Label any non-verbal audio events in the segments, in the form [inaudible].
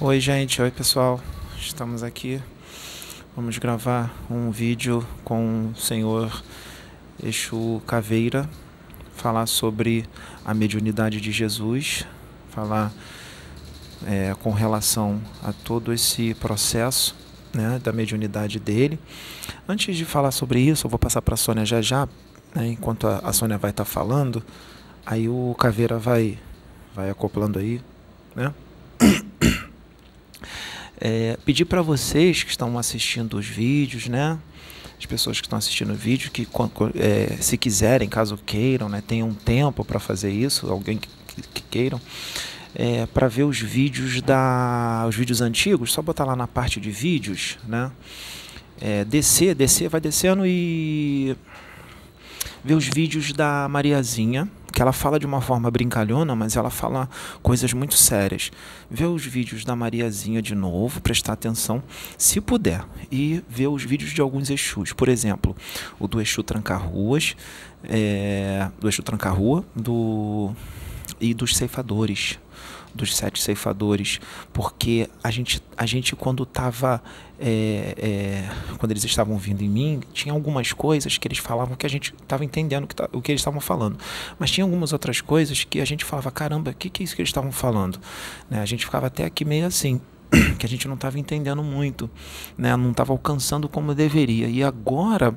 Oi, gente. Oi, pessoal. Estamos aqui. Vamos gravar um vídeo com o senhor Exu Caveira, falar sobre a mediunidade de Jesus, falar é, com relação a todo esse processo né, da mediunidade dele. Antes de falar sobre isso, eu vou passar para a Sônia já já, né, enquanto a, a Sônia vai estar tá falando, aí o Caveira vai, vai acoplando aí, né? É, pedir para vocês que estão assistindo os vídeos, né? As pessoas que estão assistindo o vídeo, que é, se quiserem, caso queiram, né, tenham tempo para fazer isso, alguém que, que queiram, é, para ver os vídeos da, os vídeos antigos, só botar lá na parte de vídeos, né? É, descer, descer, vai descendo e ver os vídeos da Mariazinha, que ela fala de uma forma brincalhona, mas ela fala coisas muito sérias. Ver os vídeos da Mariazinha de novo, prestar atenção, se puder, e ver os vídeos de alguns Exus. Por exemplo, o do Exu Tranca-Ruas, é, do Exu Tranca-Rua, do e dos ceifadores dos sete ceifadores, porque a gente, a gente quando estava, é, é, quando eles estavam vindo em mim, tinha algumas coisas que eles falavam que a gente estava entendendo que tá, o que eles estavam falando, mas tinha algumas outras coisas que a gente falava, caramba, o que, que é isso que eles estavam falando? Né? A gente ficava até aqui meio assim, que a gente não estava entendendo muito, né? não estava alcançando como deveria. E agora,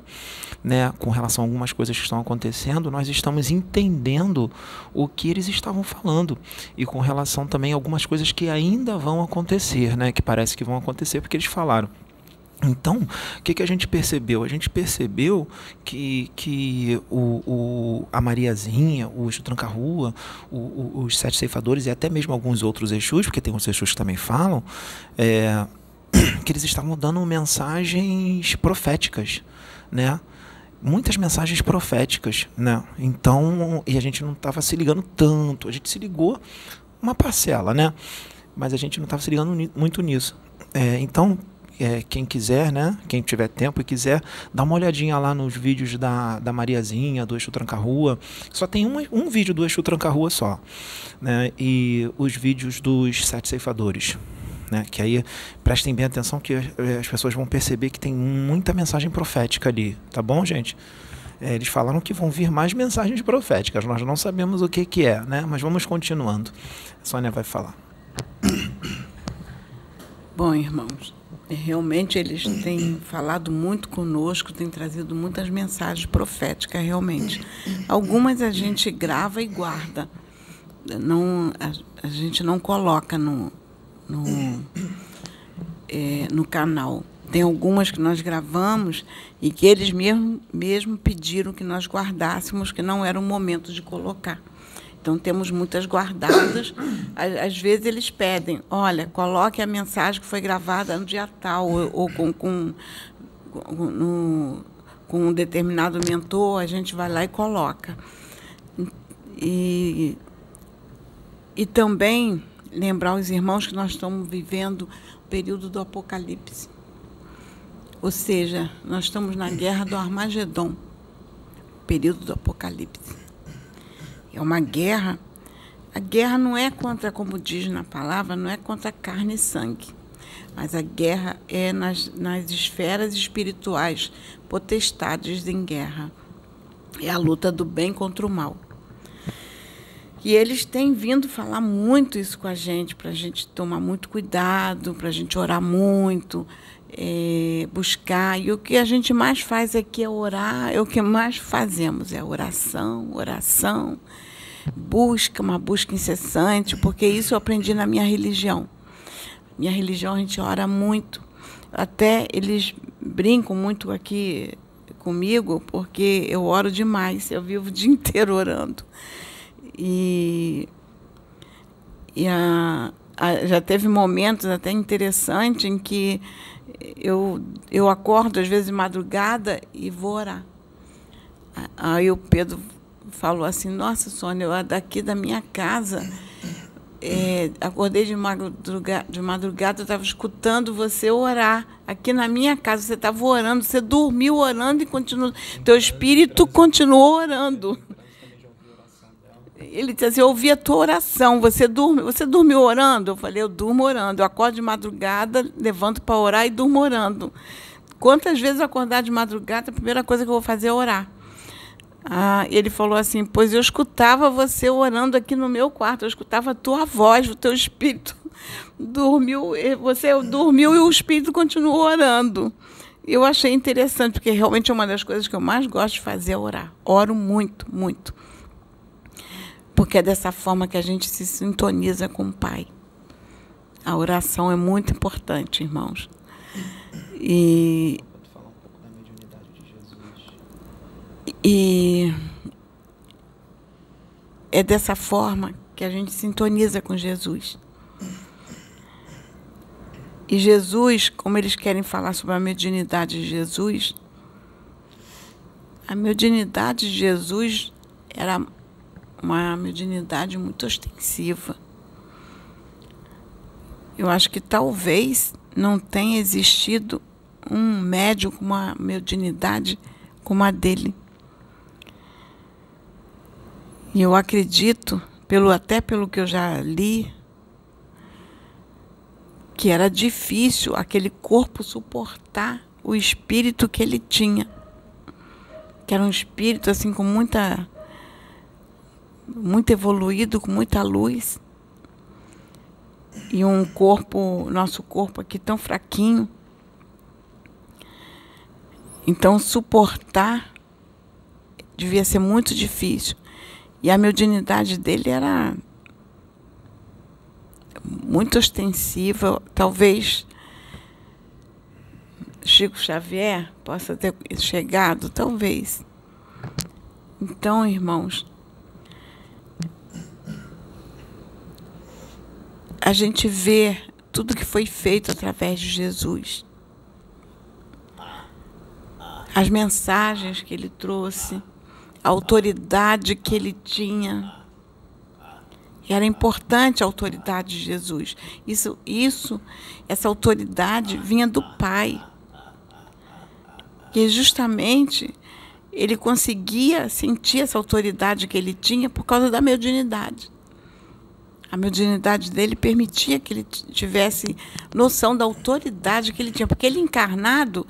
né, com relação a algumas coisas que estão acontecendo, nós estamos entendendo o que eles estavam falando. E com relação também a algumas coisas que ainda vão acontecer, né, que parece que vão acontecer porque eles falaram. Então, o que, que a gente percebeu? A gente percebeu que, que o, o, a Mariazinha, o Tranca-Rua, os Sete Ceifadores e até mesmo alguns outros Exus, porque tem uns Exus que também falam, é, [clears throat] que eles estavam dando mensagens proféticas, né? Muitas mensagens proféticas, né? Então, e a gente não estava se ligando tanto, a gente se ligou uma parcela, né? Mas a gente não estava se ligando muito nisso. É, então, é, quem quiser, né? Quem tiver tempo e quiser, dá uma olhadinha lá nos vídeos da, da Mariazinha, do Eixo Tranca-Rua. Só tem um, um vídeo do Eixo Tranca-Rua só. Né? E os vídeos dos Sete Ceifadores. Né? Que aí prestem bem atenção que as pessoas vão perceber que tem muita mensagem profética ali. Tá bom, gente? É, eles falaram que vão vir mais mensagens proféticas. Nós não sabemos o que, que é, né? Mas vamos continuando. A Sônia vai falar. Bom, irmãos, Realmente eles têm falado muito conosco, têm trazido muitas mensagens proféticas, realmente. Algumas a gente grava e guarda. Não, a, a gente não coloca no, no, é, no canal. Tem algumas que nós gravamos e que eles mesmo, mesmo pediram que nós guardássemos, que não era o momento de colocar. Então, temos muitas guardadas. Às vezes, eles pedem: olha, coloque a mensagem que foi gravada no dia tal, ou, ou com, com, no, com um determinado mentor, a gente vai lá e coloca. E, e também lembrar os irmãos que nós estamos vivendo o período do Apocalipse. Ou seja, nós estamos na guerra do Armagedon, período do Apocalipse. É uma guerra. A guerra não é contra, como diz na palavra, não é contra carne e sangue. Mas a guerra é nas, nas esferas espirituais, potestades em guerra. É a luta do bem contra o mal. E eles têm vindo falar muito isso com a gente, para a gente tomar muito cuidado, para a gente orar muito, é, buscar. E o que a gente mais faz aqui é orar, é o que mais fazemos, é oração, oração, busca, uma busca incessante, porque isso eu aprendi na minha religião. Minha religião a gente ora muito. Até eles brincam muito aqui comigo, porque eu oro demais, eu vivo o dia inteiro orando. E, e a, já teve momentos até interessantes em que eu, eu acordo, às vezes, de madrugada e vou orar. Aí o Pedro falou assim: Nossa, Sônia, eu daqui da minha casa. É, acordei de madrugada, de madrugada eu estava escutando você orar. Aqui na minha casa você estava orando, você dormiu orando e continuou. Teu espírito continuou orando. Ele disse assim, eu ouvi a tua oração, você dorme, você dormiu orando? Eu falei, eu durmo orando. Eu acordo de madrugada, levanto para orar e durmo orando. Quantas vezes eu acordar de madrugada, a primeira coisa que eu vou fazer é orar. Ah, ele falou assim, pois eu escutava você orando aqui no meu quarto, eu escutava a tua voz, o teu espírito [laughs] dormiu, você dormiu e o espírito continuou orando. Eu achei interessante, porque realmente é uma das coisas que eu mais gosto de fazer é orar. Oro muito, muito. Porque é dessa forma que a gente se sintoniza com o Pai. A oração é muito importante, irmãos. E. E é dessa forma que a gente sintoniza com Jesus. E Jesus, como eles querem falar sobre a mediunidade de Jesus, a mediunidade de Jesus era uma mediunidade muito ostensiva. Eu acho que talvez não tenha existido um médium com uma mediunidade como a dele. E eu acredito, pelo até pelo que eu já li, que era difícil aquele corpo suportar o espírito que ele tinha. Que era um espírito assim com muita muito evoluído, com muita luz. E um corpo, nosso corpo aqui tão fraquinho. Então suportar devia ser muito difícil. E a mediunidade dele era muito ostensiva, talvez Chico Xavier possa ter chegado, talvez. Então, irmãos, a gente vê tudo que foi feito através de Jesus. As mensagens que ele trouxe, a autoridade que ele tinha era importante a autoridade de Jesus. Isso, isso, essa autoridade vinha do Pai. E justamente ele conseguia sentir essa autoridade que ele tinha por causa da mediunidade. A mediunidade dele permitia que ele tivesse noção da autoridade que ele tinha, porque ele encarnado,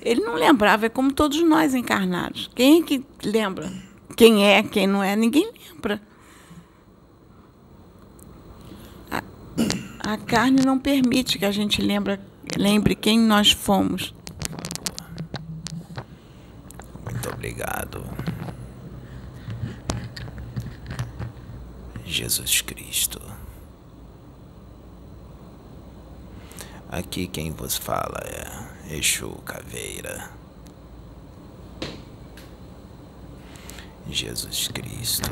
ele não lembrava, é como todos nós encarnados. Quem é que lembra? Quem é, quem não é? Ninguém lembra. A carne não permite que a gente lembra, lembre quem nós fomos. Muito obrigado. Jesus Cristo. Aqui quem vos fala é Exu Caveira. Jesus Cristo,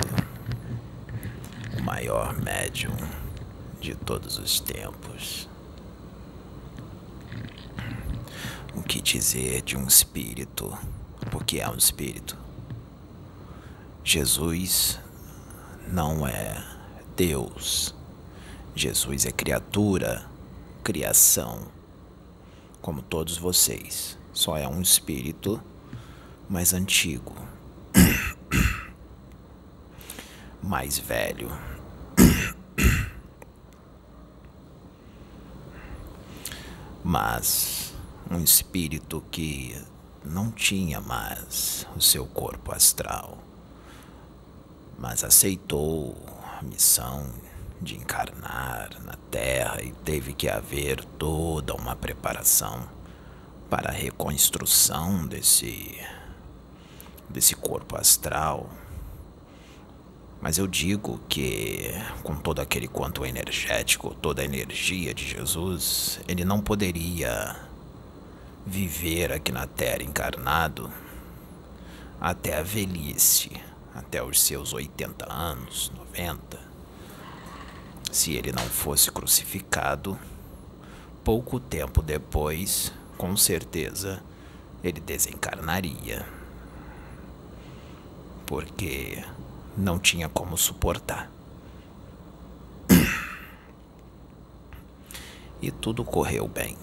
o maior médium de todos os tempos. O que dizer de um espírito? Porque é um espírito. Jesus não é Deus. Jesus é criatura, criação, como todos vocês. Só é um espírito mais antigo, [coughs] mais velho. [coughs] mas um espírito que não tinha mais o seu corpo astral, mas aceitou a missão de encarnar na Terra e teve que haver toda uma preparação para a reconstrução desse desse corpo astral mas eu digo que, com todo aquele quanto energético, toda a energia de Jesus, ele não poderia viver aqui na Terra encarnado até a velhice, até os seus 80 anos, 90. Se ele não fosse crucificado, pouco tempo depois, com certeza, ele desencarnaria. Porque não tinha como suportar. E tudo correu bem.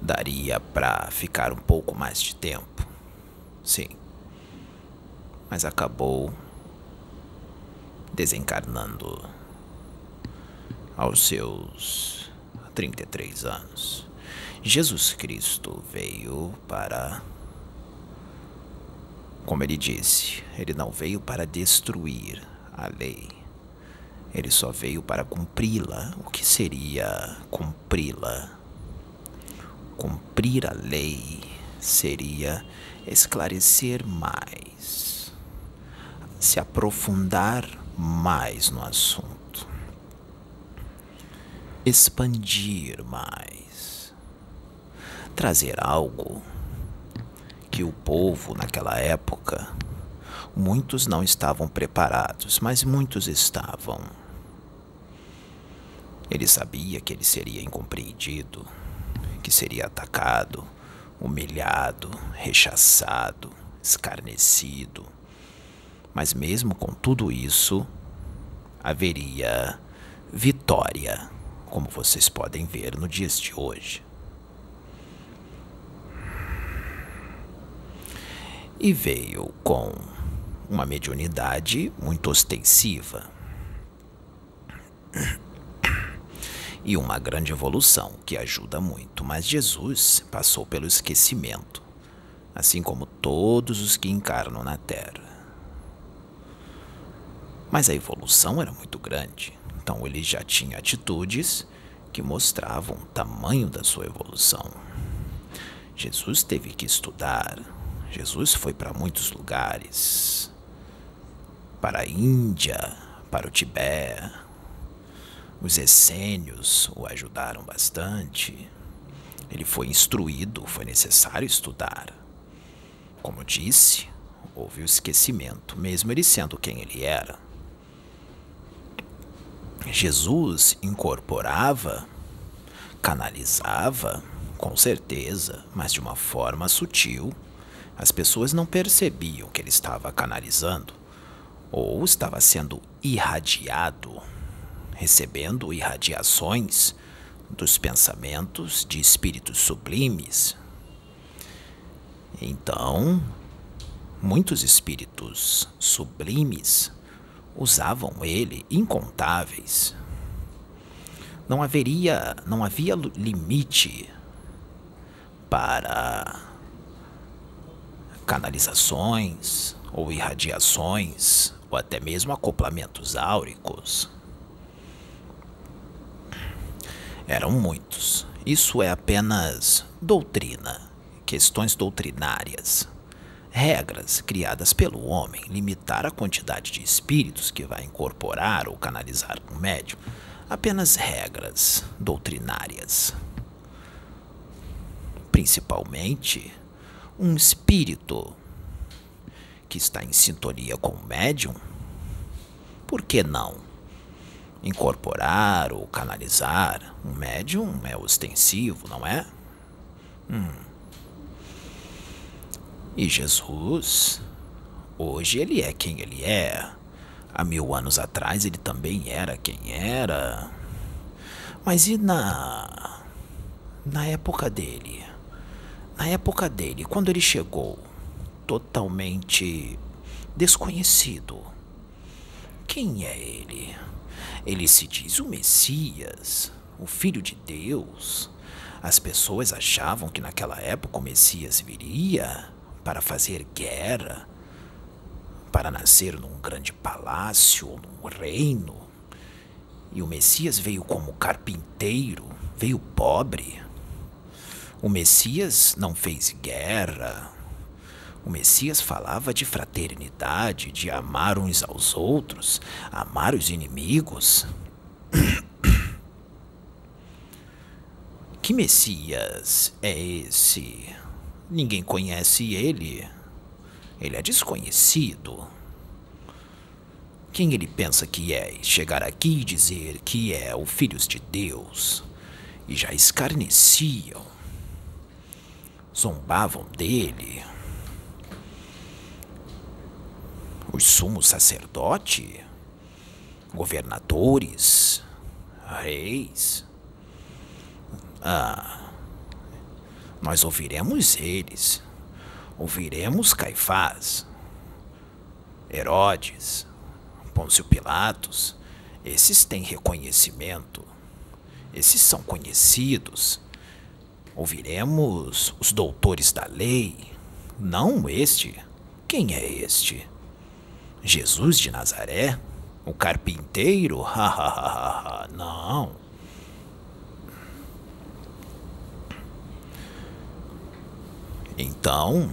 Daria para ficar um pouco mais de tempo. Sim. Mas acabou desencarnando aos seus 33 anos. Jesus Cristo veio para. Como ele disse, ele não veio para destruir a lei. Ele só veio para cumpri-la. O que seria cumpri-la? Cumprir a lei seria esclarecer mais, se aprofundar mais no assunto, expandir mais, trazer algo que o povo naquela época, muitos não estavam preparados, mas muitos estavam. Ele sabia que ele seria incompreendido, que seria atacado, humilhado, rechaçado, escarnecido. Mas mesmo com tudo isso, haveria vitória, como vocês podem ver no dias de hoje. E veio com uma mediunidade muito ostensiva e uma grande evolução que ajuda muito, mas Jesus passou pelo esquecimento, assim como todos os que encarnam na Terra. Mas a evolução era muito grande, então ele já tinha atitudes que mostravam o tamanho da sua evolução. Jesus teve que estudar, Jesus foi para muitos lugares para a Índia, para o Tibete, os essênios o ajudaram bastante. Ele foi instruído, foi necessário estudar. Como disse, houve o esquecimento, mesmo ele sendo quem ele era. Jesus incorporava, canalizava, com certeza, mas de uma forma sutil. As pessoas não percebiam que ele estava canalizando ou estava sendo irradiado recebendo irradiações dos pensamentos de espíritos sublimes. Então, muitos espíritos sublimes usavam ele incontáveis. Não haveria, não havia limite para canalizações ou irradiações ou até mesmo acoplamentos áuricos. Eram muitos. Isso é apenas doutrina, questões doutrinárias. Regras criadas pelo homem, limitar a quantidade de espíritos que vai incorporar ou canalizar um médium. Apenas regras doutrinárias. Principalmente, um espírito que está em sintonia com o médium, por que não? incorporar ou canalizar. Um médium é ostensivo, não é? Hum. E Jesus, hoje ele é quem ele é. Há mil anos atrás ele também era quem era. Mas e na. na época dele? Na época dele, quando ele chegou, totalmente desconhecido. Quem é ele? Ele se diz o Messias, o Filho de Deus. As pessoas achavam que naquela época o Messias viria para fazer guerra, para nascer num grande palácio ou num reino. E o Messias veio como carpinteiro, veio pobre. O Messias não fez guerra, o Messias falava de fraternidade, de amar uns aos outros, amar os inimigos. [coughs] Que Messias é esse? Ninguém conhece ele. Ele é desconhecido. Quem ele pensa que é chegar aqui e dizer que é o Filho de Deus? E já escarneciam, zombavam dele. os sumos sacerdotes, governadores, reis. Ah, nós ouviremos eles, ouviremos Caifás, Herodes, Pôncio Pilatos, esses têm reconhecimento, esses são conhecidos. Ouviremos os doutores da lei, não este. Quem é este? Jesus de Nazaré? O carpinteiro? Não. Então,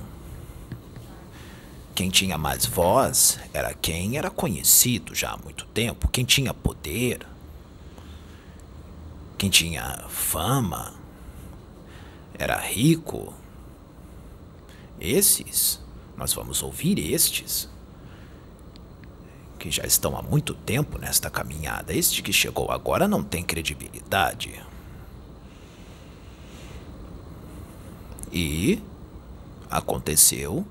quem tinha mais voz era quem era conhecido já há muito tempo, quem tinha poder, quem tinha fama, era rico. Esses, nós vamos ouvir estes, que já estão há muito tempo nesta caminhada. Este que chegou agora não tem credibilidade. E aconteceu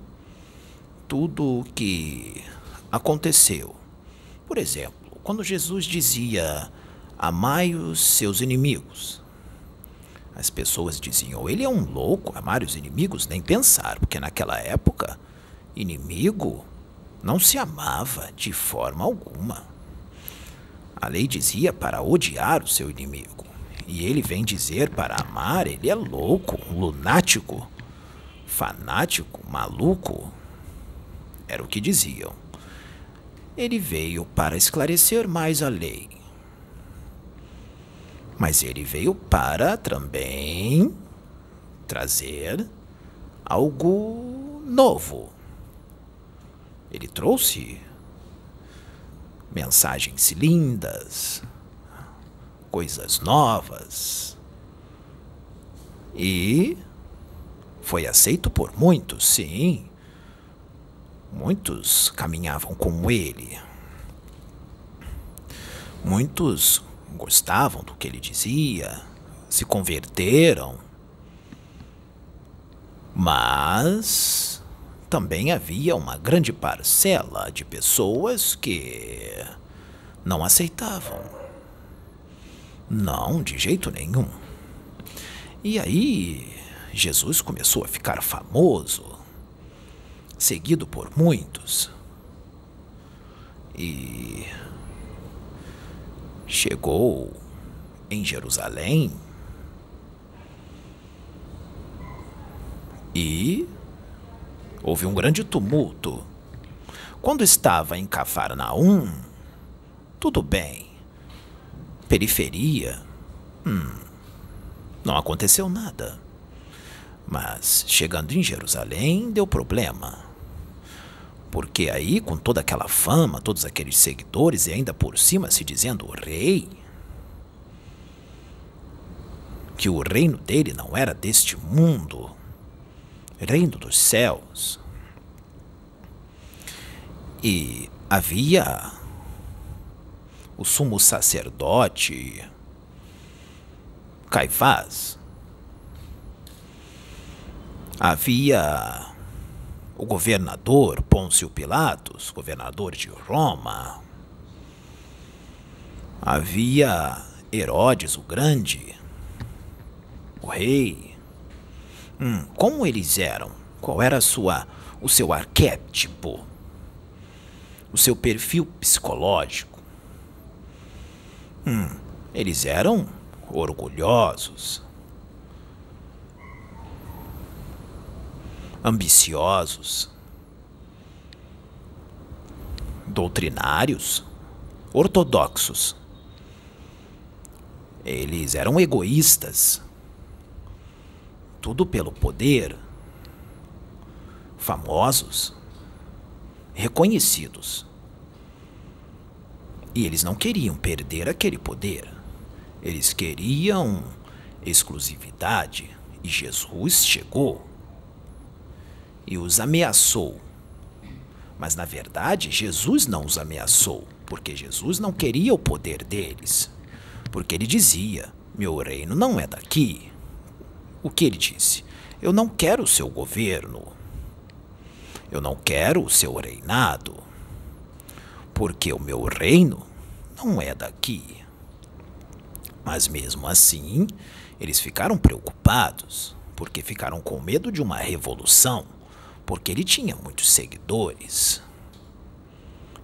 tudo o que aconteceu. Por exemplo, quando Jesus dizia: Amai os seus inimigos. As pessoas diziam: Ele é um louco, amar os inimigos, nem pensar, porque naquela época, inimigo não se amava de forma alguma. A lei dizia para odiar o seu inimigo. E ele vem dizer para amar, ele é louco, lunático, fanático, maluco. Era o que diziam. Ele veio para esclarecer mais a lei. Mas ele veio para também trazer algo novo. Ele trouxe mensagens lindas, coisas novas. E foi aceito por muitos, sim. Muitos caminhavam com ele. Muitos gostavam do que ele dizia, se converteram. Mas também havia uma grande parcela de pessoas que não aceitavam. Não, de jeito nenhum. E aí, Jesus começou a ficar famoso seguido por muitos. E chegou em Jerusalém e houve um grande tumulto. Quando estava em Cafarnaum, tudo bem. Periferia, hum, não aconteceu nada. Mas chegando em Jerusalém, deu problema. Porque aí, com toda aquela fama, todos aqueles seguidores e ainda por cima se dizendo o rei, que o reino dele não era deste mundo, reino dos céus. E havia o sumo sacerdote Caifás. Havia o governador Pôncio Pilatos, governador de Roma. Havia Herodes o Grande, o rei. Hum, como eles eram? Qual era sua, o seu arquétipo? O seu perfil psicológico? Hum, eles eram orgulhosos, ambiciosos, doutrinários, ortodoxos. Eles eram egoístas. Tudo pelo poder. Famosos, reconhecidos. E eles não queriam perder aquele poder. Eles queriam exclusividade. E Jesus chegou e os ameaçou. Mas na verdade, Jesus não os ameaçou, porque Jesus não queria o poder deles. Porque ele dizia: Meu reino não é daqui. O que ele disse? Eu não quero o seu governo. Eu não quero o seu reinado. Porque o meu reino não é daqui. Mas mesmo assim, eles ficaram preocupados, porque ficaram com medo de uma revolução porque ele tinha muitos seguidores.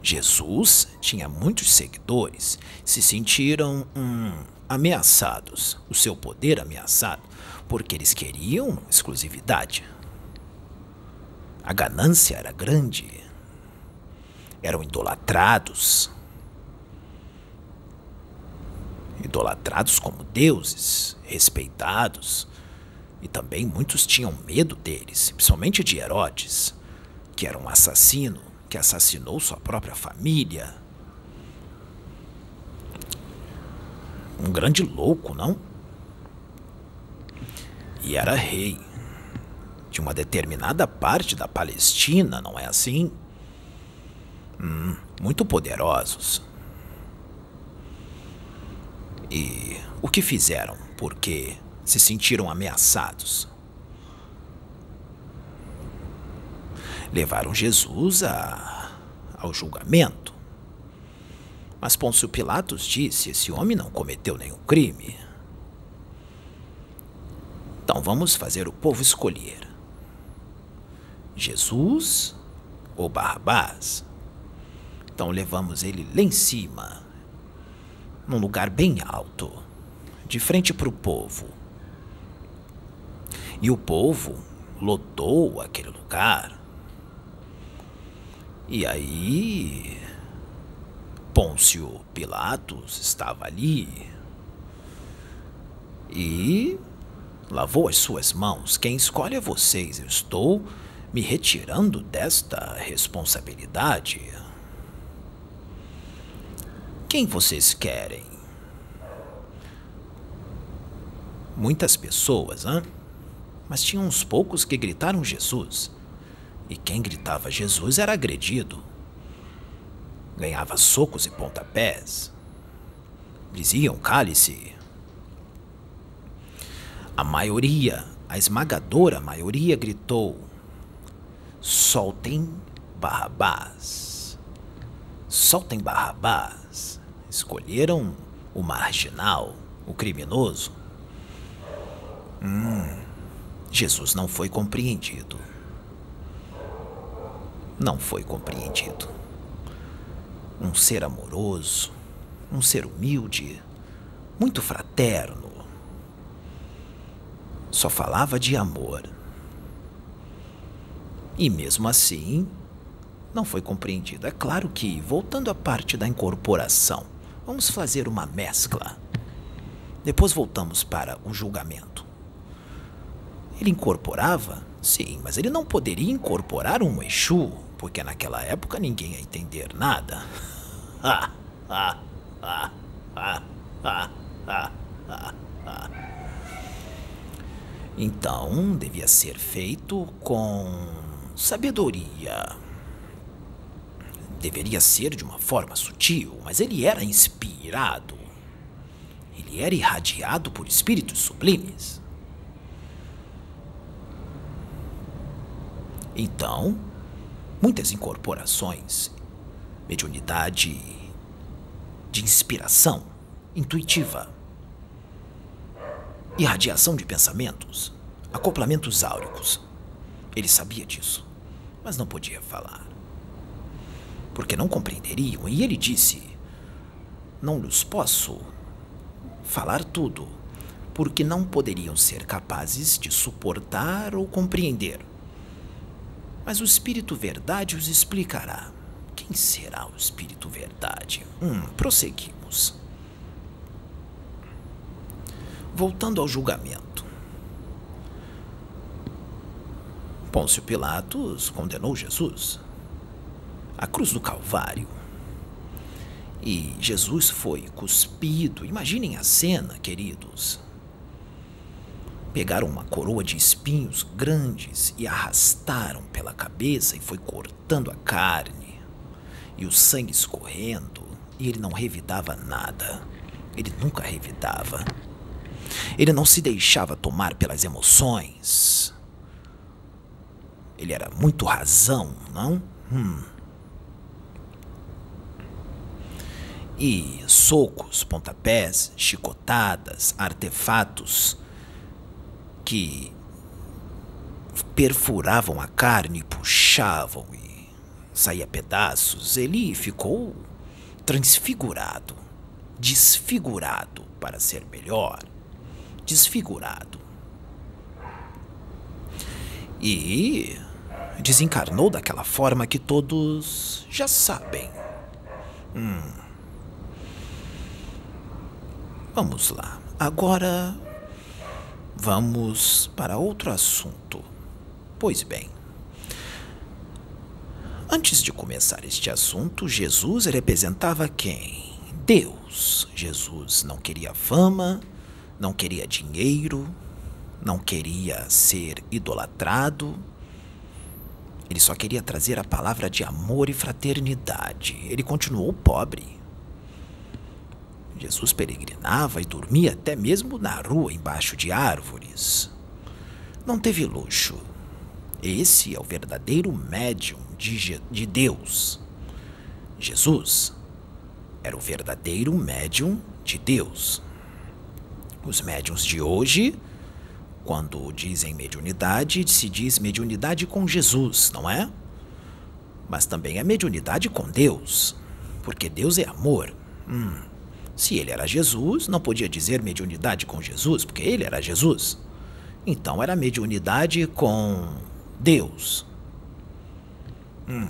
Jesus tinha muitos seguidores, se sentiram hum, ameaçados, o seu poder ameaçado, porque eles queriam exclusividade. A ganância era grande, eram idolatrados. Idolatrados como deuses, respeitados. E também muitos tinham medo deles, principalmente de Herodes, que era um assassino que assassinou sua própria família. Um grande louco, não? E era rei de uma determinada parte da Palestina, não é assim? Hum, muito poderosos. E o que fizeram? Porque se sentiram ameaçados. Levaram Jesus a, ao julgamento. Mas Pôncio Pilatos disse: esse homem não cometeu nenhum crime. Então vamos fazer o povo escolher: Jesus ou Barrabás? Então levamos ele lá em cima, num lugar bem alto, de frente para o povo. E o povo lotou aquele lugar. E aí, Pôncio Pilatos estava ali e lavou as suas mãos. Quem escolhe é vocês. Eu estou me retirando desta responsabilidade. Quem vocês querem? Muitas pessoas, hã? Mas tinha uns poucos que gritaram Jesus. E quem gritava Jesus era agredido. Ganhava socos e pontapés. Diziam cale-se. A maioria, a esmagadora maioria gritou: soltem Barrabás. Soltem Barrabás. Escolheram o marginal, o criminoso. Hum, Jesus não foi compreendido. Não foi compreendido. Um ser amoroso, um ser humilde, muito fraterno. Só falava de amor. E mesmo assim, não foi compreendido. É claro que, voltando à parte da incorporação, vamos fazer uma mescla. Depois voltamos para o julgamento. Ele incorporava? Sim, mas ele não poderia incorporar um Exu, porque naquela época ninguém ia entender nada. [laughs] Então, devia ser feito com sabedoria. Deveria ser de uma forma sutil, mas ele era inspirado. Ele era irradiado por espíritos sublimes. Então, muitas incorporações, mediunidade de inspiração intuitiva, irradiação de pensamentos, acoplamentos áuricos. Ele sabia disso, mas não podia falar. Porque não compreenderiam, e ele disse: Não lhes posso falar tudo, porque não poderiam ser capazes de suportar ou compreender mas o Espírito Verdade os explicará. Quem será o Espírito Verdade? Hum, prosseguimos. Voltando ao julgamento. Pôncio Pilatos condenou Jesus à cruz do Calvário. E Jesus foi cuspido. Imaginem a cena, queridos pegaram uma coroa de espinhos grandes e arrastaram pela cabeça e foi cortando a carne, e o sangue escorrendo, e ele não revidava nada. Ele nunca revidava. Ele não se deixava tomar pelas emoções. Ele era muito razão, não? Hum. E socos, pontapés, chicotadas, artefatos que perfuravam a carne, puxavam e saía pedaços, ele ficou transfigurado, desfigurado para ser melhor, desfigurado. E desencarnou daquela forma que todos já sabem. Hum. Vamos lá. Agora vamos para outro assunto. Pois bem, antes de começar este assunto, Jesus representava quem? Deus. Jesus não queria fama, não queria dinheiro, não queria ser idolatrado. Ele só queria trazer a palavra de amor e fraternidade. Ele continuou pobre. Jesus peregrinava e dormia até mesmo na rua, embaixo de árvores. Não teve luxo. Esse é o verdadeiro médium de, de Deus. Jesus era o verdadeiro médium de Deus. Os médiums de hoje, quando dizem mediunidade, se diz mediunidade com Jesus, não é? Mas também é mediunidade com Deus, porque Deus é amor. Hum. Se ele era Jesus, não podia dizer mediunidade com Jesus, porque ele era Jesus. Então era mediunidade com Deus. Hum.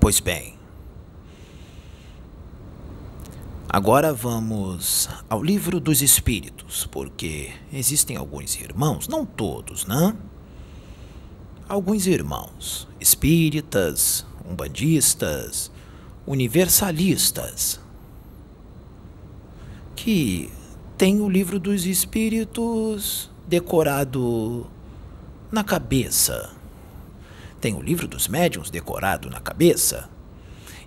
Pois bem. Agora vamos ao livro dos Espíritos, porque existem alguns irmãos, não todos, né? Alguns irmãos espíritas, umbandistas, universalistas, que têm o livro dos Espíritos decorado na cabeça. Tem o livro dos médiuns decorado na cabeça.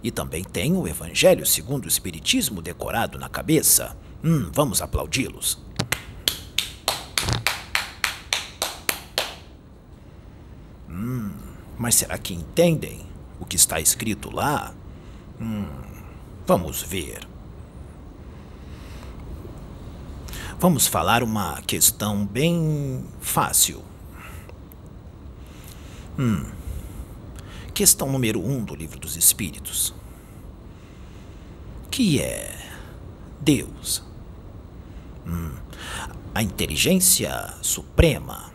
E também tem o Evangelho segundo o Espiritismo decorado na cabeça. Hum, vamos aplaudi-los. Hum, mas será que entendem o que está escrito lá? Hum, vamos ver. Vamos falar uma questão bem fácil. Hum. Questão número um do Livro dos Espíritos. Que é Deus? Hum. A inteligência suprema,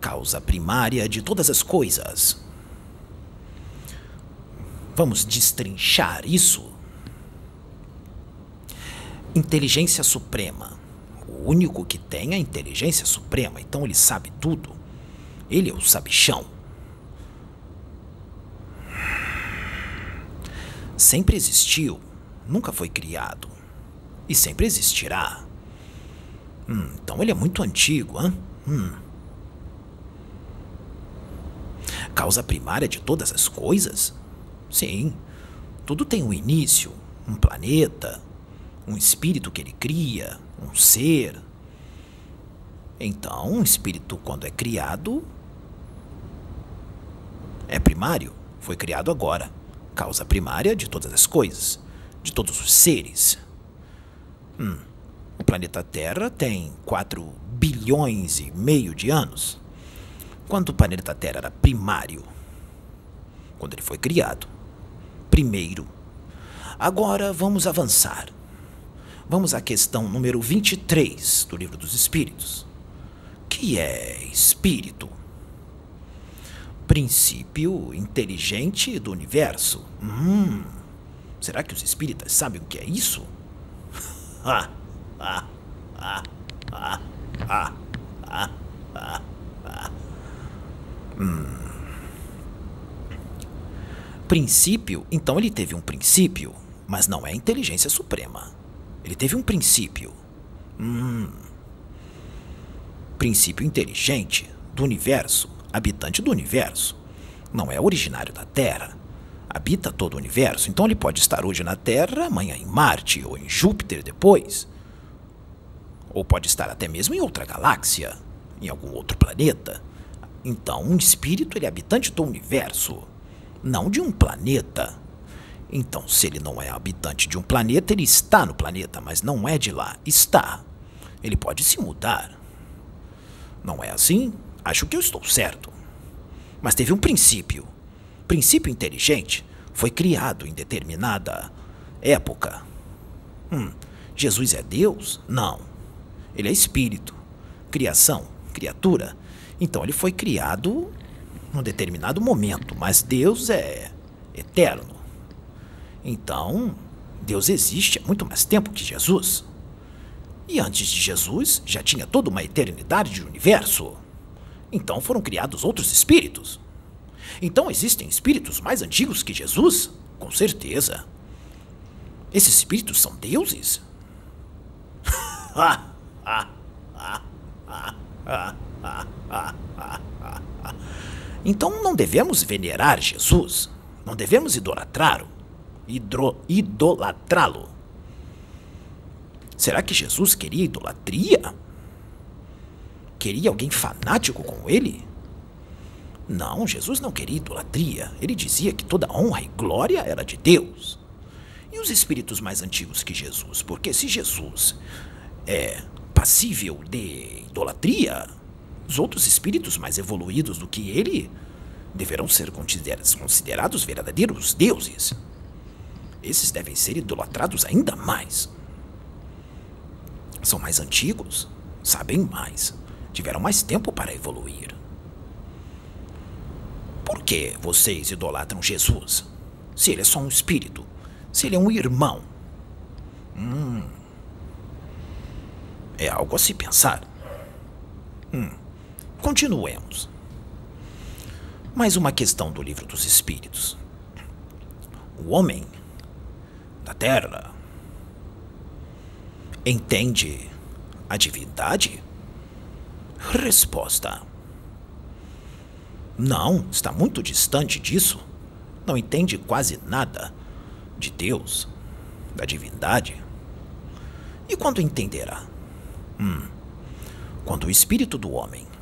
causa primária de todas as coisas. Vamos destrinchar isso? Inteligência suprema. O único que tem é a inteligência suprema, então ele sabe tudo. Ele é o sabichão. Sempre existiu, nunca foi criado. E sempre existirá. Hum, então ele é muito antigo, hein? Hum. Causa primária de todas as coisas? Sim. Tudo tem um início, um planeta, um espírito que ele cria, um ser. Então, um espírito, quando é criado, é primário, foi criado agora. Causa primária de todas as coisas, de todos os seres. Hum, o planeta Terra tem 4 bilhões e meio de anos. Quando o planeta Terra era primário, quando ele foi criado, primeiro. Agora vamos avançar. Vamos à questão número 23 do Livro dos Espíritos. Que é espírito? Princípio inteligente do universo. Hum, será que os espíritas sabem o que é isso? Ah, ah, ah, ah, ah, ah, ah. Hum. Princípio, então ele teve um princípio, mas não é inteligência suprema. Ele teve um princípio. Hum. Princípio inteligente do universo, habitante do universo. Não é originário da Terra. Habita todo o universo, então ele pode estar hoje na Terra, amanhã em Marte ou em Júpiter depois. Ou pode estar até mesmo em outra galáxia, em algum outro planeta. Então, um espírito ele é habitante do universo, não de um planeta. Então, se ele não é habitante de um planeta, ele está no planeta, mas não é de lá. Está. Ele pode se mudar. Não é assim? Acho que eu estou certo. Mas teve um princípio. Princípio inteligente foi criado em determinada época. Hum, Jesus é Deus? Não. Ele é espírito, criação, criatura. Então ele foi criado num determinado momento, mas Deus é eterno. Então, Deus existe há muito mais tempo que Jesus. E antes de Jesus já tinha toda uma eternidade de universo. Então foram criados outros espíritos. Então existem espíritos mais antigos que Jesus? Com certeza. Esses espíritos são deuses? [laughs] então não devemos venerar Jesus. Não devemos idolatrá-lo. Idolatrá-lo. Será que Jesus queria idolatria? Queria alguém fanático com ele? Não, Jesus não queria idolatria. Ele dizia que toda honra e glória era de Deus. E os espíritos mais antigos que Jesus? Porque se Jesus é passível de idolatria, os outros espíritos mais evoluídos do que ele deverão ser considerados verdadeiros deuses. Esses devem ser idolatrados ainda mais. São mais antigos, sabem mais, tiveram mais tempo para evoluir. Por que vocês idolatram Jesus? Se ele é só um espírito, se ele é um irmão. Hum. É algo a se pensar. Hum. Continuemos. Mais uma questão do livro dos Espíritos. O homem da Terra entende a divindade? Resposta: Não, está muito distante disso. Não entende quase nada de Deus, da divindade. E quando entenderá? Hum, quando o espírito do homem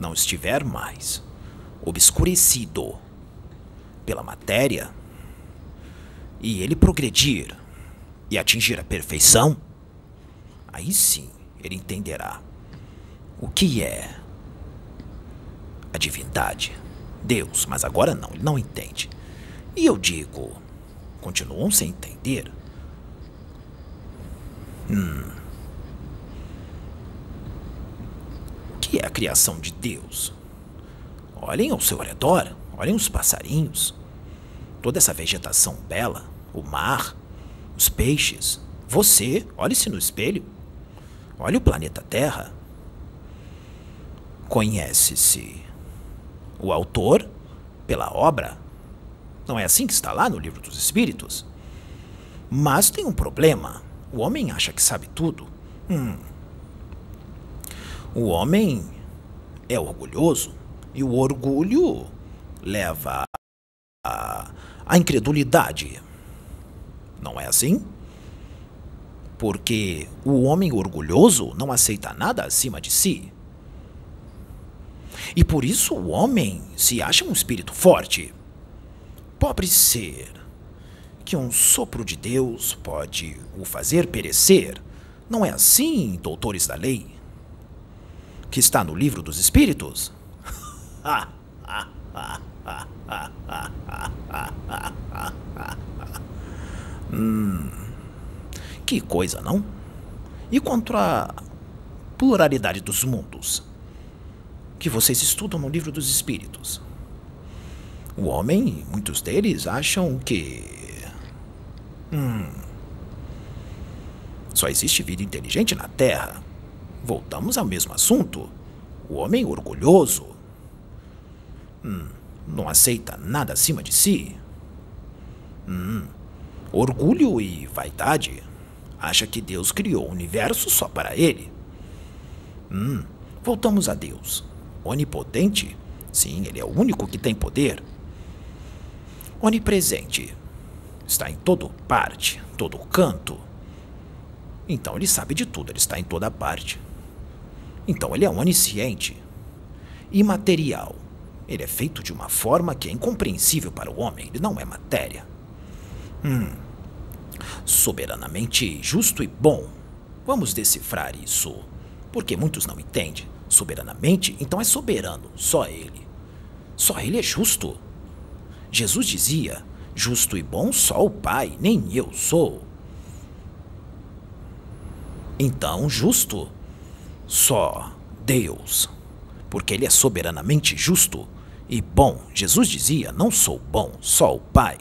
não estiver mais obscurecido pela matéria e ele progredir e atingir a perfeição, aí sim ele entenderá o que é a divindade, Deus, mas agora não, ele não entende. E eu digo, continuam sem entender. Hum. Que é a criação de Deus? Olhem ao seu redor, olhem os passarinhos, toda essa vegetação bela, o mar, os peixes. Você, olhe-se no espelho. Olhe o planeta Terra. Conhece-se o autor pela obra. Não é assim que está lá no livro dos Espíritos? Mas tem um problema. O homem acha que sabe tudo. Hum. O homem é orgulhoso e o orgulho leva à incredulidade. Não é assim? Porque o homem orgulhoso não aceita nada acima de si. E por isso o homem se acha um espírito forte. Pobre ser que um sopro de Deus pode o fazer perecer. Não é assim, doutores da lei? Que está no livro dos Espíritos? hum. Que coisa, não? E quanto à pluralidade dos mundos? Que vocês estudam no livro dos Espíritos. O homem, muitos deles acham que. Hum. Só existe vida inteligente na Terra. Voltamos ao mesmo assunto. O homem orgulhoso. Hum, não aceita nada acima de si. Hum, orgulho e vaidade acha que Deus criou o universo só para ele. Hum, voltamos a Deus. Onipotente? Sim, ele é o único que tem poder. Onipresente. Está em toda parte, todo canto. Então ele sabe de tudo, ele está em toda parte. Então ele é onisciente. Imaterial. Ele é feito de uma forma que é incompreensível para o homem, ele não é matéria. Hum soberanamente justo e bom. Vamos decifrar isso, porque muitos não entendem. Soberanamente, então é soberano, só ele. Só ele é justo. Jesus dizia: Justo e bom só o Pai, nem eu sou. Então, justo só Deus, porque ele é soberanamente justo e bom. Jesus dizia: Não sou bom, só o Pai.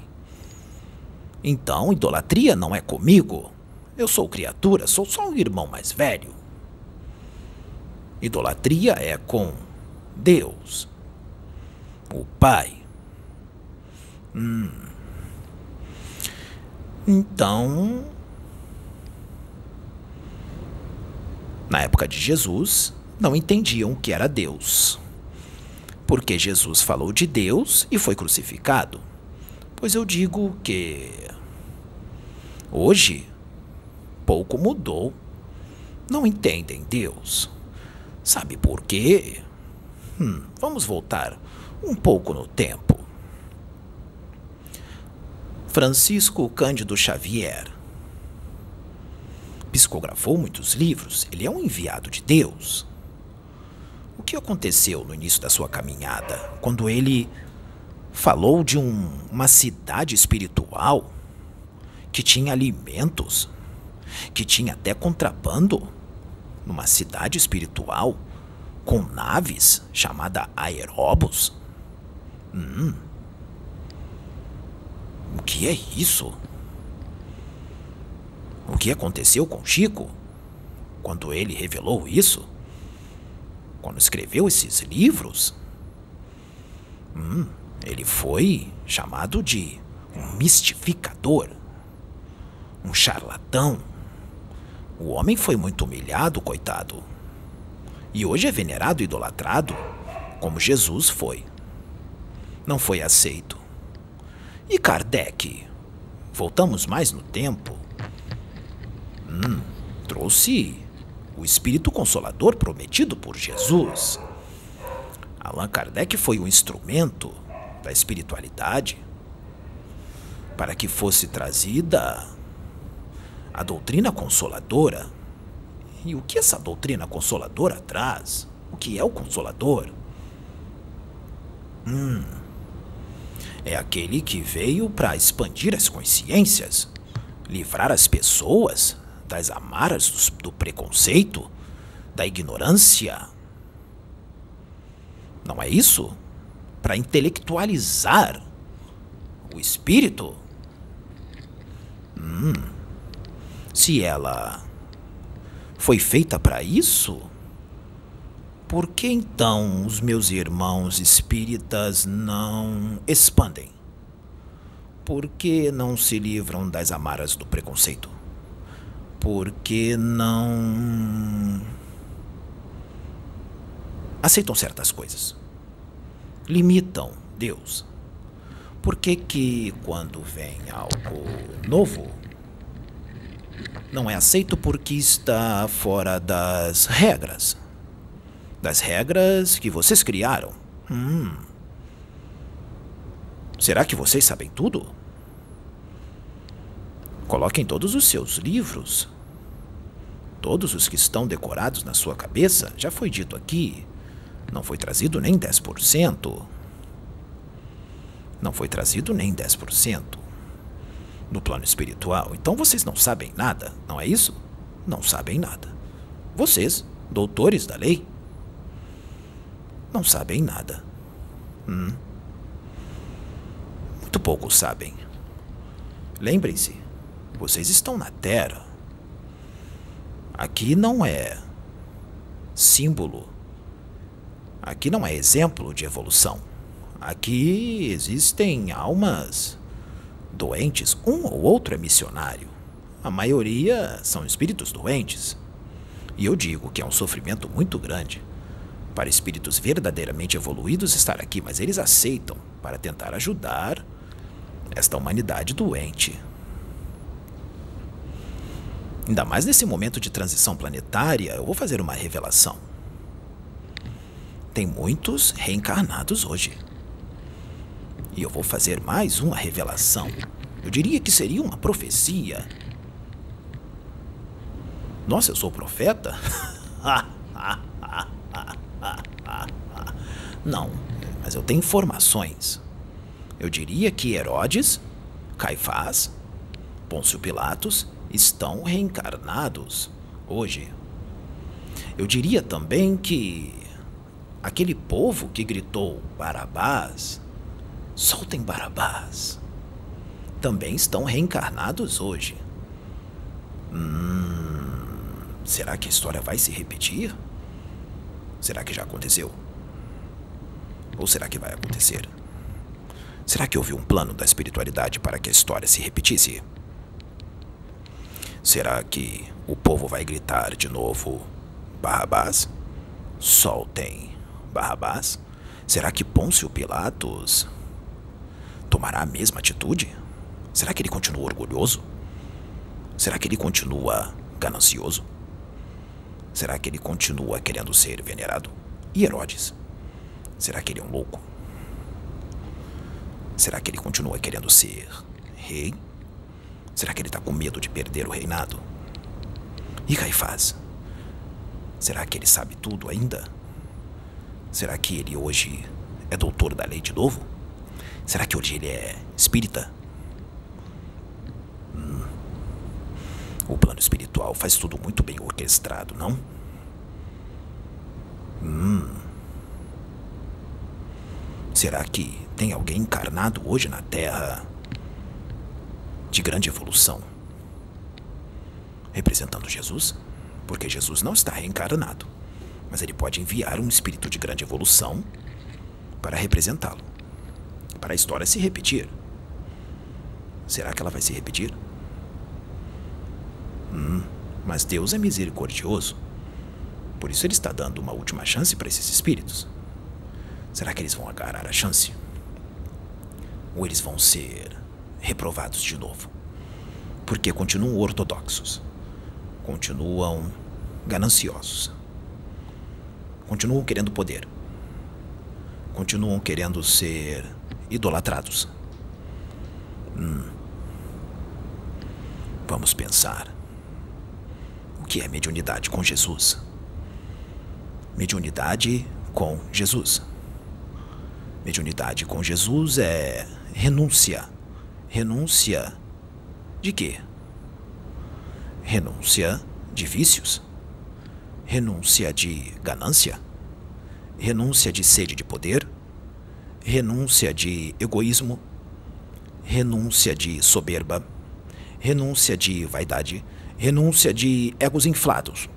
Então, idolatria não é comigo. Eu sou criatura, sou só um irmão mais velho. Idolatria é com Deus, o Pai. Hum. Então, na época de Jesus, não entendiam o que era Deus. Porque Jesus falou de Deus e foi crucificado. Pois eu digo que hoje pouco mudou. Não entendem Deus. Sabe por quê? Hum, vamos voltar um pouco no tempo. Francisco Cândido Xavier psicografou muitos livros, ele é um enviado de Deus. O que aconteceu no início da sua caminhada, quando ele falou de um, uma cidade espiritual que tinha alimentos, que tinha até contrabando? numa cidade espiritual com naves chamada Aeróbus? Hum. O que é isso? O que aconteceu com Chico quando ele revelou isso? Quando escreveu esses livros? Hum, ele foi chamado de um mistificador, um charlatão o homem foi muito humilhado, coitado. E hoje é venerado e idolatrado, como Jesus foi. Não foi aceito. E Kardec? Voltamos mais no tempo. Hum, trouxe o Espírito Consolador prometido por Jesus. Allan Kardec foi o instrumento da espiritualidade para que fosse trazida a doutrina consoladora. E o que essa doutrina consoladora traz? O que é o consolador? Hum. É aquele que veio para expandir as consciências, livrar as pessoas das amarras do, do preconceito, da ignorância. Não é isso? Para intelectualizar o espírito? Hum. Se ela foi feita para isso, por que então os meus irmãos espíritas não expandem? Por que não se livram das amarras do preconceito? Por que não aceitam certas coisas? Limitam Deus. Por que que quando vem algo novo, não é aceito porque está fora das regras. Das regras que vocês criaram. Hum. Será que vocês sabem tudo? Coloquem todos os seus livros. Todos os que estão decorados na sua cabeça, já foi dito aqui. Não foi trazido nem 10%. Não foi trazido nem 10% no plano espiritual. Então vocês não sabem nada, não é isso? Não sabem nada. Vocês, doutores da lei, não sabem nada. Hum. Muito poucos sabem. Lembrem-se, vocês estão na Terra. Aqui não é símbolo. Aqui não é exemplo de evolução. Aqui existem almas doentes, um ou outro é missionário. A maioria são espíritos doentes. E eu digo que é um sofrimento muito grande para espíritos verdadeiramente evoluídos estar aqui, mas eles aceitam para tentar ajudar esta humanidade doente. Ainda mais nesse momento de transição planetária, eu vou fazer uma revelação. Tem muitos reencarnados hoje. E eu vou fazer mais uma revelação. Eu diria que seria uma profecia. Nossa, eu sou profeta? [laughs] Não, mas eu tenho informações. Eu diria que Herodes, Caifás, Pôncio Pilatos estão reencarnados hoje. Eu diria também que aquele povo que gritou Barabás, soltem Barabás, também estão reencarnados hoje. Hum, será que a história vai se repetir? Será que já aconteceu? Ou será que vai acontecer? Será que houve um plano da espiritualidade para que a história se repetisse? Será que o povo vai gritar de novo Barrabás? Soltem Barrabás? Será que Pôncio Pilatos tomará a mesma atitude? Será que ele continua orgulhoso? Será que ele continua ganancioso? Será que ele continua querendo ser venerado? E Herodes? Será que ele é um louco? Será que ele continua querendo ser rei? Será que ele está com medo de perder o reinado? E Caifás? Será que ele sabe tudo ainda? Será que ele hoje é doutor da lei de novo? Será que hoje ele é espírita? Hum. O plano espiritual faz tudo muito bem orquestrado, não? Hum. Será que tem alguém encarnado hoje na Terra de grande evolução? Representando Jesus? Porque Jesus não está reencarnado, mas ele pode enviar um espírito de grande evolução para representá-lo, para a história se repetir. Será que ela vai se repetir? Hum, mas Deus é misericordioso. Por isso ele está dando uma última chance para esses espíritos. Será que eles vão agarrar a chance? Ou eles vão ser reprovados de novo? Porque continuam ortodoxos. Continuam gananciosos. Continuam querendo poder. Continuam querendo ser idolatrados. Hum. Vamos pensar. O que é mediunidade com Jesus? Mediunidade com Jesus. Mediunidade com Jesus é renúncia. Renúncia de quê? Renúncia de vícios? Renúncia de ganância? Renúncia de sede de poder? Renúncia de egoísmo? Renúncia de soberba? Renúncia de vaidade? Renúncia de egos inflados?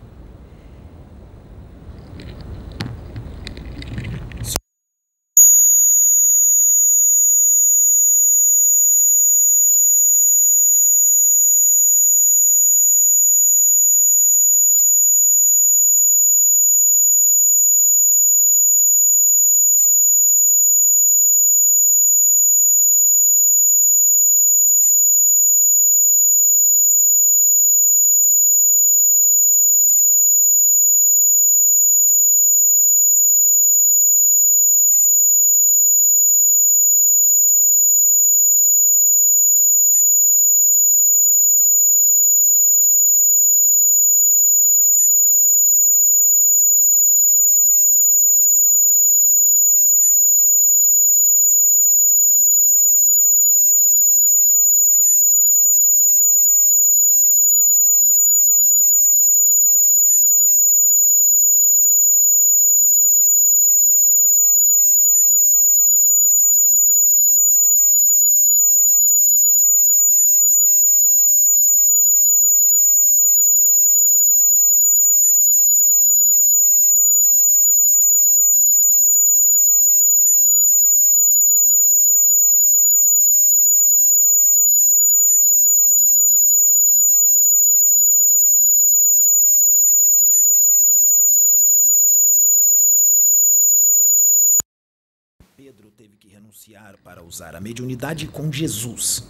Renunciar para usar a mediunidade com Jesus?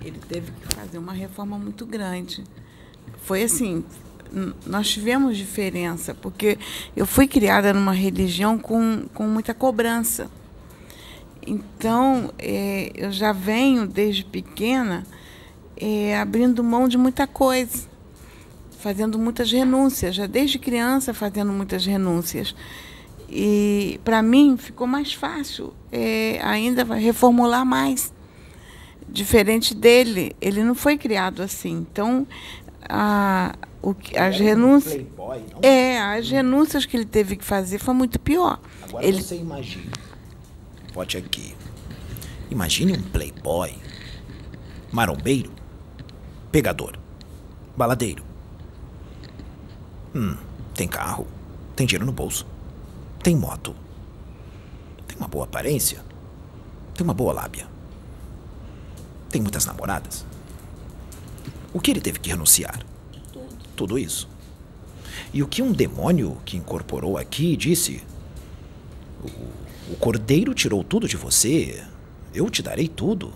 Ele teve que fazer uma reforma muito grande. Foi assim, nós tivemos diferença, porque eu fui criada numa religião com, com muita cobrança. Então, é, eu já venho desde pequena é, abrindo mão de muita coisa, fazendo muitas renúncias, já desde criança fazendo muitas renúncias. E para mim ficou mais fácil é, ainda reformular mais. Diferente dele, ele não foi criado assim. Então, a, o, as renúncias. é, as renúncias que ele teve que fazer foi muito pior. Agora ele, você imagina. Bote aqui. Imagine um playboy, marombeiro, pegador, baladeiro. Hum, tem carro, tem dinheiro no bolso, tem moto, tem uma boa aparência, tem uma boa lábia, tem muitas namoradas. O que ele teve que renunciar? Tudo. Tudo isso. E o que um demônio que incorporou aqui disse? O, o cordeiro tirou tudo de você, eu te darei tudo.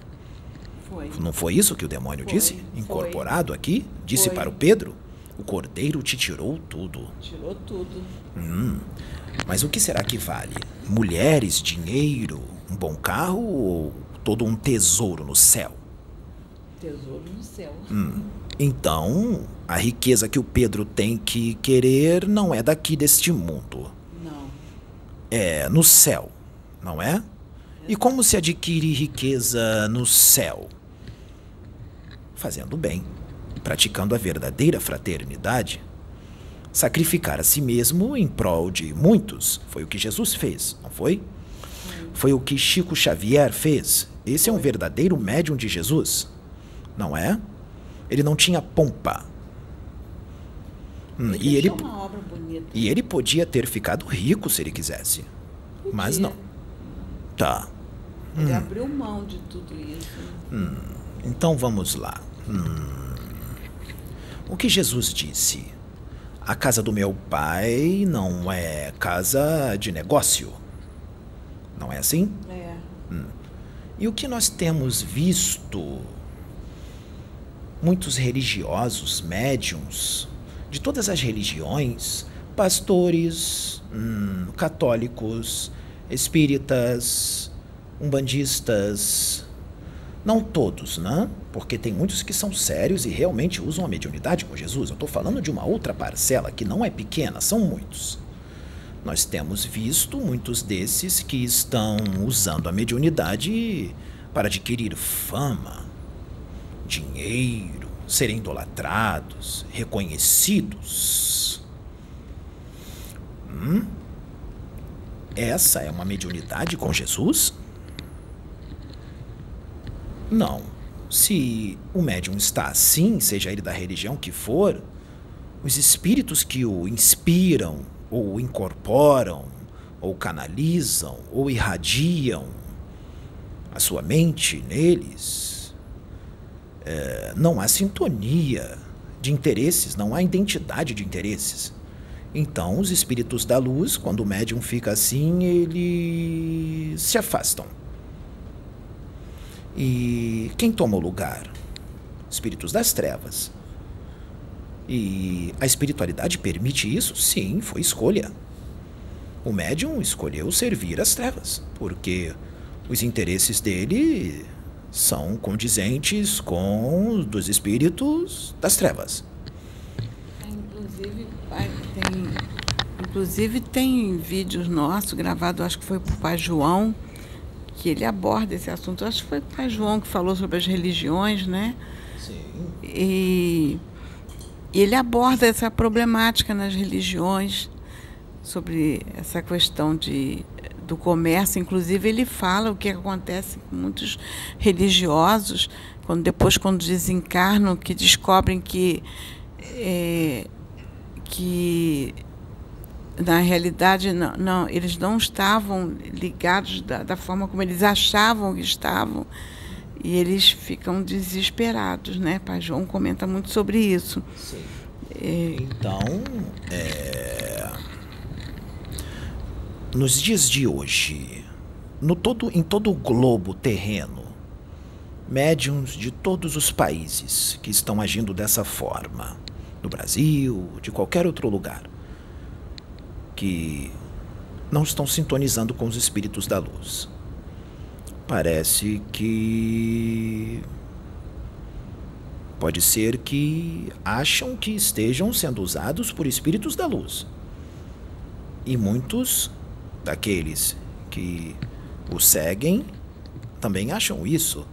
Foi. Não foi isso que o demônio foi, disse? Incorporado foi. aqui? Disse para o Pedro? O cordeiro te tirou tudo. Tirou tudo. Hum. Mas o que será que vale? Mulheres, dinheiro, um bom carro ou todo um tesouro no céu? Tesouro no céu. Hum. Então, a riqueza que o Pedro tem que querer não é daqui deste mundo. Não. É no céu, não é? E como se adquire riqueza no céu? Fazendo bem, praticando a verdadeira fraternidade. Sacrificar a si mesmo em prol de muitos foi o que Jesus fez, não foi? Foi o que Chico Xavier fez. Esse é um verdadeiro médium de Jesus, não é? Ele não tinha pompa. Hum, ele e ele, e ele podia ter ficado rico se ele quisesse. Podia. Mas não. Tá. Ele hum. abriu mão de tudo isso. Hum. Então vamos lá. Hum. O que Jesus disse? A casa do meu pai não é casa de negócio. Não é assim? É. Hum. E o que nós temos visto? Muitos religiosos, médiums, de todas as religiões, pastores, hum, católicos, espíritas, umbandistas, não todos, né? Porque tem muitos que são sérios e realmente usam a mediunidade com Jesus. Eu estou falando de uma outra parcela que não é pequena, são muitos. Nós temos visto muitos desses que estão usando a mediunidade para adquirir fama, dinheiro, serem idolatrados, reconhecidos. Hum? Essa é uma mediunidade com Jesus? Não. Se o médium está assim, seja ele da religião que for, os espíritos que o inspiram, ou incorporam, ou canalizam, ou irradiam a sua mente neles, é, não há sintonia de interesses, não há identidade de interesses. Então, os espíritos da luz, quando o médium fica assim, eles se afastam. E quem toma o lugar? Espíritos das trevas. E a espiritualidade permite isso? Sim, foi escolha. O médium escolheu servir as trevas, porque os interesses dele são condizentes com os dos espíritos das trevas. Inclusive, tem, inclusive tem vídeos nossos gravados, acho que foi por Pai João, que ele aborda esse assunto. Acho que foi o pai João que falou sobre as religiões, né? Sim. E, e ele aborda essa problemática nas religiões, sobre essa questão de, do comércio. Inclusive, ele fala o que acontece com muitos religiosos, quando depois, quando desencarnam, que descobrem que. É, que na realidade, não, não, eles não estavam ligados da, da, forma como eles achavam que estavam e eles ficam desesperados, né? Pai João comenta muito sobre isso. É... Então, é... nos dias de hoje, no todo, em todo o globo terreno, médiums de todos os países que estão agindo dessa forma, no Brasil, de qualquer outro lugar, que não estão sintonizando com os espíritos da luz. Parece que. Pode ser que acham que estejam sendo usados por espíritos da luz. E muitos daqueles que o seguem também acham isso.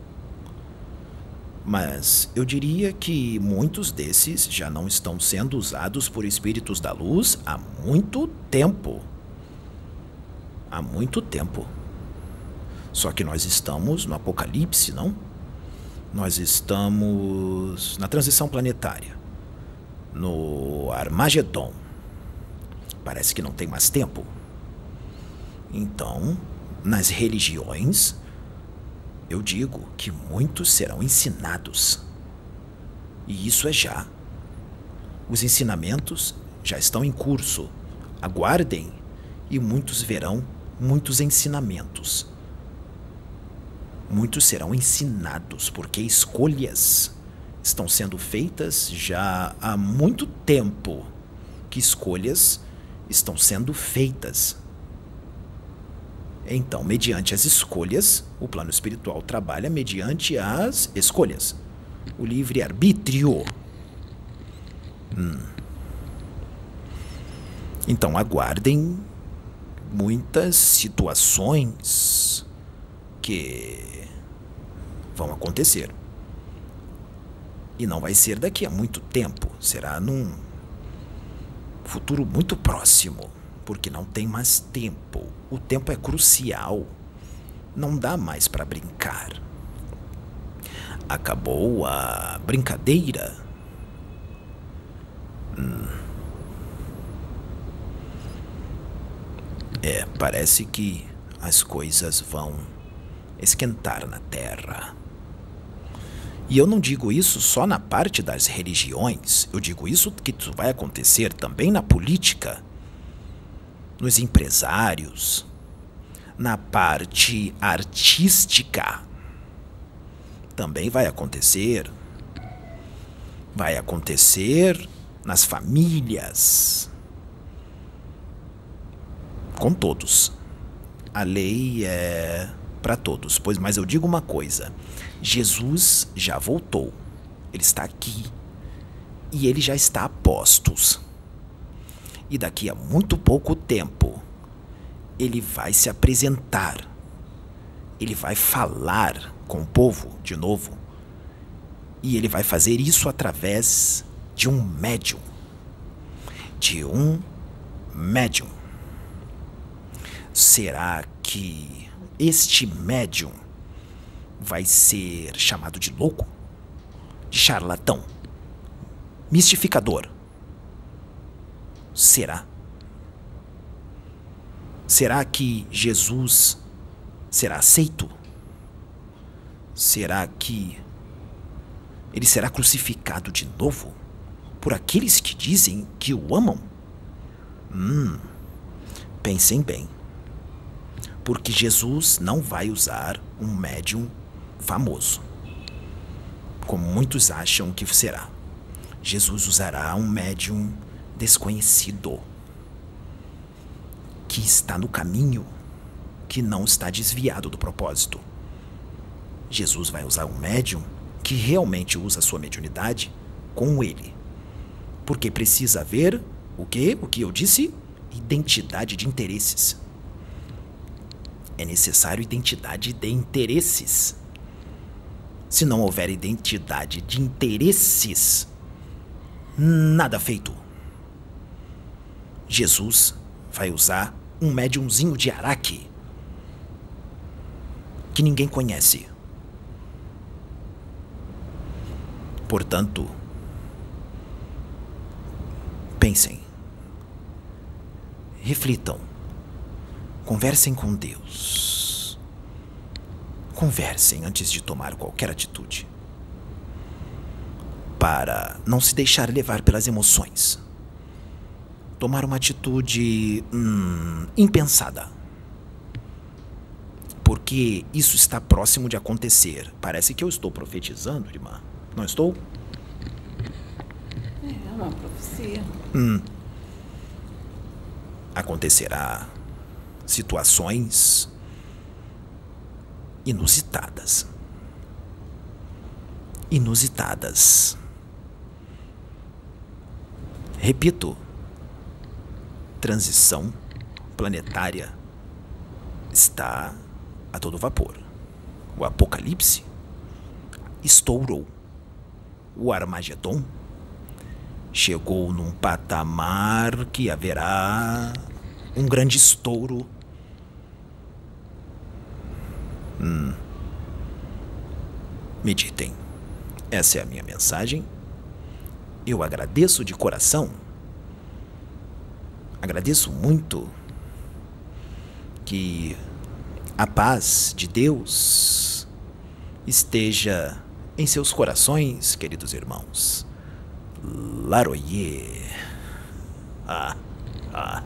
Mas eu diria que muitos desses já não estão sendo usados por espíritos da luz há muito tempo. Há muito tempo. Só que nós estamos no apocalipse, não? Nós estamos na transição planetária, no Armagedon. Parece que não tem mais tempo. Então, nas religiões, eu digo que muitos serão ensinados. E isso é já. Os ensinamentos já estão em curso. Aguardem e muitos verão muitos ensinamentos. Muitos serão ensinados, porque escolhas estão sendo feitas já há muito tempo. Que escolhas estão sendo feitas então, mediante as escolhas, o plano espiritual trabalha mediante as escolhas. O livre-arbítrio. Hum. Então, aguardem muitas situações que vão acontecer. E não vai ser daqui a muito tempo, será num futuro muito próximo porque não tem mais tempo. O tempo é crucial. Não dá mais para brincar. Acabou a brincadeira. Hum. É, parece que as coisas vão esquentar na Terra. E eu não digo isso só na parte das religiões, eu digo isso que vai acontecer também na política nos empresários, na parte artística. Também vai acontecer. Vai acontecer nas famílias. Com todos. A lei é para todos. Pois, mas eu digo uma coisa: Jesus já voltou. Ele está aqui. E ele já está a postos e daqui a muito pouco tempo ele vai se apresentar. Ele vai falar com o povo de novo. E ele vai fazer isso através de um médium. De um médium. Será que este médium vai ser chamado de louco? De charlatão? Mistificador? Será? Será que Jesus será aceito? Será que ele será crucificado de novo por aqueles que dizem que o amam? Hum, pensem bem. Porque Jesus não vai usar um médium famoso, como muitos acham que será. Jesus usará um médium desconhecido que está no caminho, que não está desviado do propósito. Jesus vai usar um médium que realmente usa sua mediunidade com ele. Porque precisa haver o que? O que eu disse? Identidade de interesses. É necessário identidade de interesses. Se não houver identidade de interesses, nada feito. Jesus vai usar um médiumzinho de Araque que ninguém conhece. Portanto, pensem, reflitam, conversem com Deus. Conversem antes de tomar qualquer atitude. Para não se deixar levar pelas emoções tomar uma atitude hum, impensada. Porque isso está próximo de acontecer. Parece que eu estou profetizando, irmã. Não estou? É uma profecia. Hum. Acontecerá situações inusitadas. Inusitadas. Repito, transição planetária está a todo vapor. O apocalipse estourou. O Armagedon chegou num patamar que haverá um grande estouro. Hum. Meditem. Essa é a minha mensagem. Eu agradeço de coração. Agradeço muito que a paz de Deus esteja em seus corações, queridos irmãos. Laroyer. Ah, ah.